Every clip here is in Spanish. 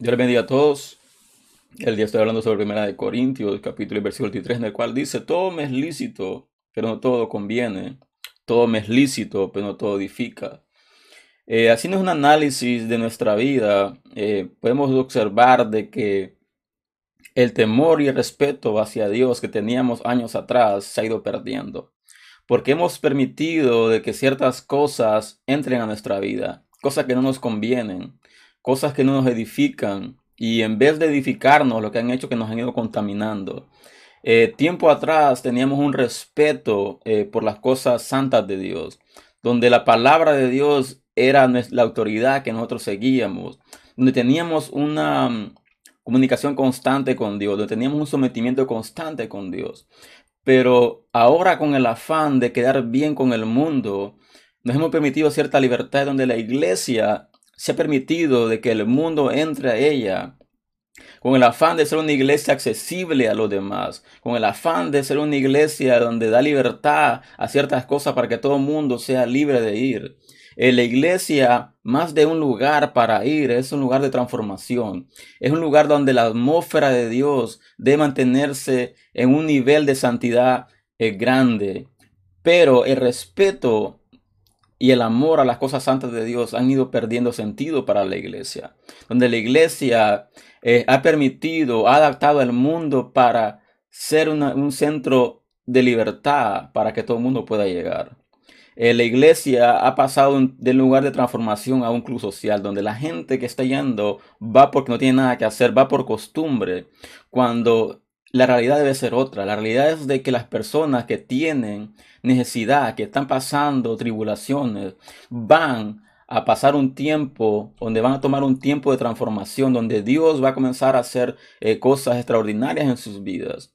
Dios les bendiga a todos. El día estoy hablando sobre Primera de Corintios, capítulo y versículo 23, en el cual dice, todo me es lícito, pero no todo conviene. Todo me es lícito, pero no todo edifica. Eh, haciendo un análisis de nuestra vida, eh, podemos observar de que el temor y el respeto hacia Dios que teníamos años atrás se ha ido perdiendo. Porque hemos permitido de que ciertas cosas entren a nuestra vida, cosas que no nos convienen cosas que no nos edifican y en vez de edificarnos, lo que han hecho que nos han ido contaminando. Eh, tiempo atrás teníamos un respeto eh, por las cosas santas de Dios, donde la palabra de Dios era la autoridad que nosotros seguíamos, donde teníamos una mm, comunicación constante con Dios, donde teníamos un sometimiento constante con Dios. Pero ahora con el afán de quedar bien con el mundo, nos hemos permitido cierta libertad donde la iglesia se ha permitido de que el mundo entre a ella con el afán de ser una iglesia accesible a los demás, con el afán de ser una iglesia donde da libertad a ciertas cosas para que todo el mundo sea libre de ir. En la iglesia, más de un lugar para ir, es un lugar de transformación. Es un lugar donde la atmósfera de Dios debe mantenerse en un nivel de santidad eh, grande. Pero el respeto y el amor a las cosas santas de Dios han ido perdiendo sentido para la iglesia. Donde la iglesia eh, ha permitido, ha adaptado al mundo para ser un centro de libertad para que todo el mundo pueda llegar. Eh, la iglesia ha pasado del lugar de transformación a un club social, donde la gente que está yendo va porque no tiene nada que hacer, va por costumbre, cuando la realidad debe ser otra. La realidad es de que las personas que tienen necesidad, que están pasando tribulaciones, van a pasar un tiempo donde van a tomar un tiempo de transformación, donde Dios va a comenzar a hacer eh, cosas extraordinarias en sus vidas.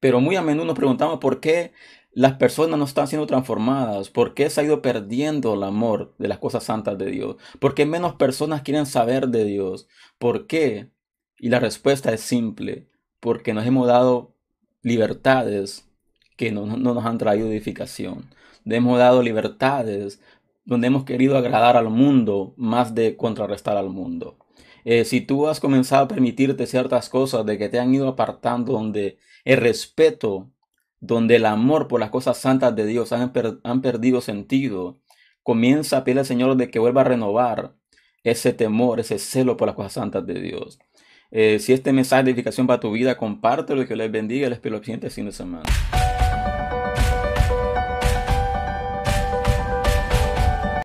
Pero muy a menudo nos preguntamos por qué las personas no están siendo transformadas, por qué se ha ido perdiendo el amor de las cosas santas de Dios, por qué menos personas quieren saber de Dios, por qué. Y la respuesta es simple, porque nos hemos dado libertades que no, nos han traído edificación. hemos dado libertades donde hemos querido agradar al mundo más de contrarrestar al mundo. Eh, si tú has comenzado a permitirte ciertas cosas de que te han ido apartando, donde el respeto, donde el amor por las cosas santas de Dios han, han perdido sentido, comienza a pedir al Señor de que vuelva a renovar ese temor, ese celo por las cosas santas de Dios. Eh, si este mensaje de edificación para tu vida, compártelo y que les bendiga. Les espero el siguiente fin de semana.